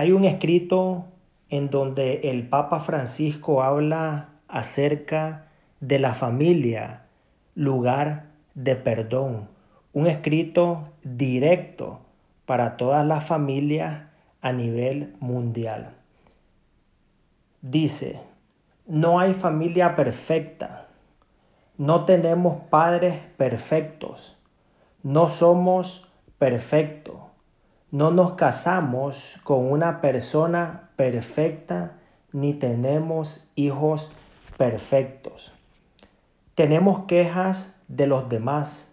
Hay un escrito en donde el Papa Francisco habla acerca de la familia, lugar de perdón. Un escrito directo para todas las familias a nivel mundial. Dice, no hay familia perfecta, no tenemos padres perfectos, no somos perfectos, no nos casamos con una persona perfecta ni tenemos hijos perfectos. Tenemos quejas de los demás,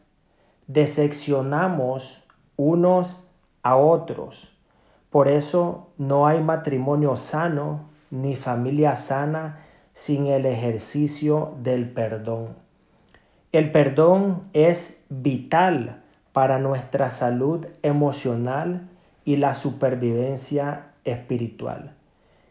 decepcionamos unos a otros. Por eso no hay matrimonio sano ni familia sana sin el ejercicio del perdón. El perdón es vital para nuestra salud emocional y la supervivencia espiritual.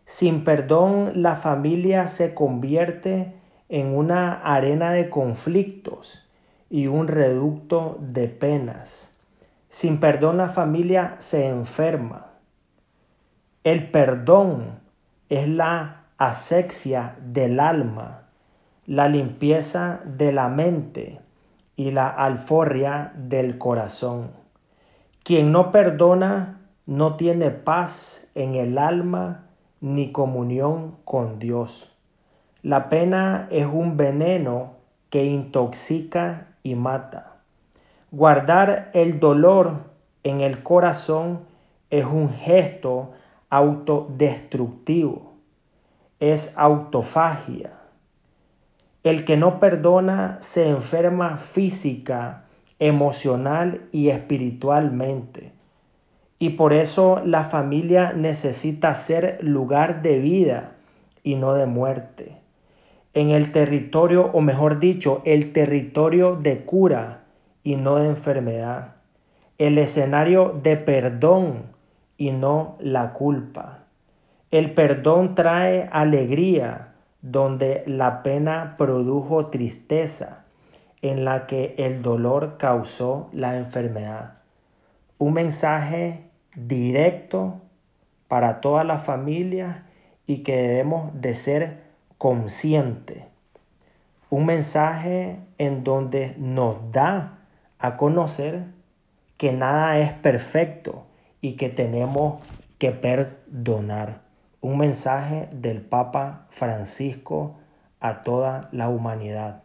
Sin perdón, la familia se convierte en una arena de conflictos y un reducto de penas. Sin perdón, la familia se enferma. El perdón es la asexia del alma, la limpieza de la mente y la alforria del corazón. Quien no perdona no tiene paz en el alma ni comunión con Dios. La pena es un veneno que intoxica y mata. Guardar el dolor en el corazón es un gesto autodestructivo. Es autofagia el que no perdona se enferma física, emocional y espiritualmente. Y por eso la familia necesita ser lugar de vida y no de muerte. En el territorio, o mejor dicho, el territorio de cura y no de enfermedad. El escenario de perdón y no la culpa. El perdón trae alegría donde la pena produjo tristeza, en la que el dolor causó la enfermedad. Un mensaje directo para toda la familia y que debemos de ser conscientes. Un mensaje en donde nos da a conocer que nada es perfecto y que tenemos que perdonar un mensaje del Papa Francisco a toda la humanidad.